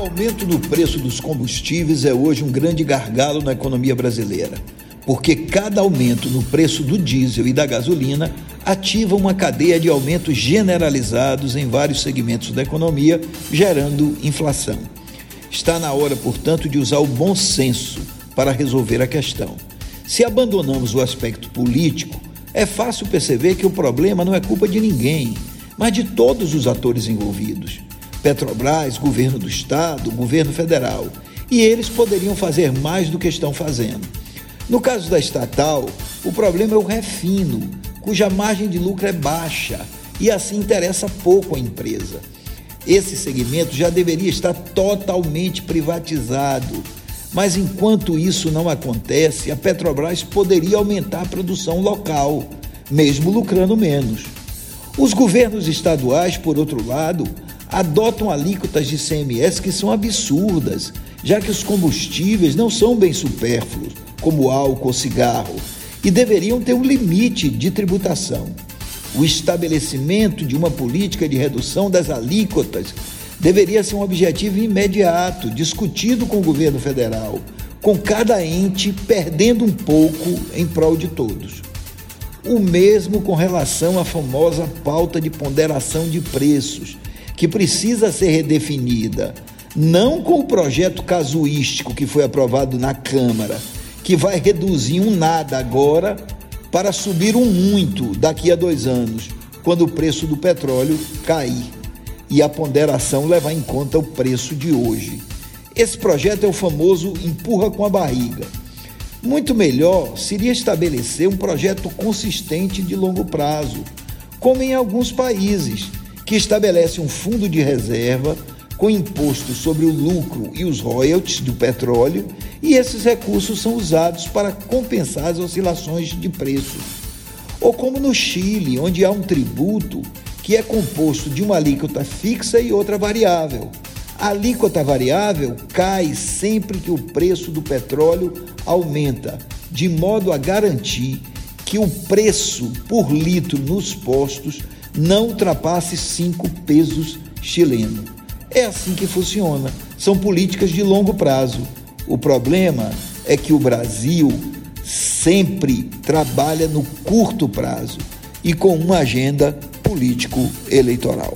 aumento do preço dos combustíveis é hoje um grande gargalo na economia brasileira, porque cada aumento no preço do diesel e da gasolina ativa uma cadeia de aumentos generalizados em vários segmentos da economia, gerando inflação. Está na hora, portanto, de usar o bom senso para resolver a questão. Se abandonamos o aspecto político, é fácil perceber que o problema não é culpa de ninguém, mas de todos os atores envolvidos. Petrobras, governo do estado, governo federal. E eles poderiam fazer mais do que estão fazendo. No caso da estatal, o problema é o refino, cuja margem de lucro é baixa e assim interessa pouco à empresa. Esse segmento já deveria estar totalmente privatizado. Mas enquanto isso não acontece, a Petrobras poderia aumentar a produção local, mesmo lucrando menos. Os governos estaduais, por outro lado, adotam alíquotas de CMS que são absurdas, já que os combustíveis não são bem supérfluos, como álcool ou cigarro, e deveriam ter um limite de tributação. O estabelecimento de uma política de redução das alíquotas deveria ser um objetivo imediato, discutido com o governo federal, com cada ente perdendo um pouco em prol de todos. O mesmo com relação à famosa pauta de ponderação de preços, que precisa ser redefinida, não com o projeto casuístico que foi aprovado na Câmara, que vai reduzir um nada agora para subir um muito daqui a dois anos, quando o preço do petróleo cair e a ponderação levar em conta o preço de hoje. Esse projeto é o famoso empurra com a barriga. Muito melhor seria estabelecer um projeto consistente de longo prazo, como em alguns países que estabelece um fundo de reserva com imposto sobre o lucro e os royalties do petróleo, e esses recursos são usados para compensar as oscilações de preços. Ou como no Chile, onde há um tributo que é composto de uma alíquota fixa e outra variável. A alíquota variável cai sempre que o preço do petróleo aumenta, de modo a garantir que o preço por litro nos postos não ultrapasse cinco pesos chilenos. É assim que funciona. São políticas de longo prazo. O problema é que o Brasil sempre trabalha no curto prazo e com uma agenda político-eleitoral.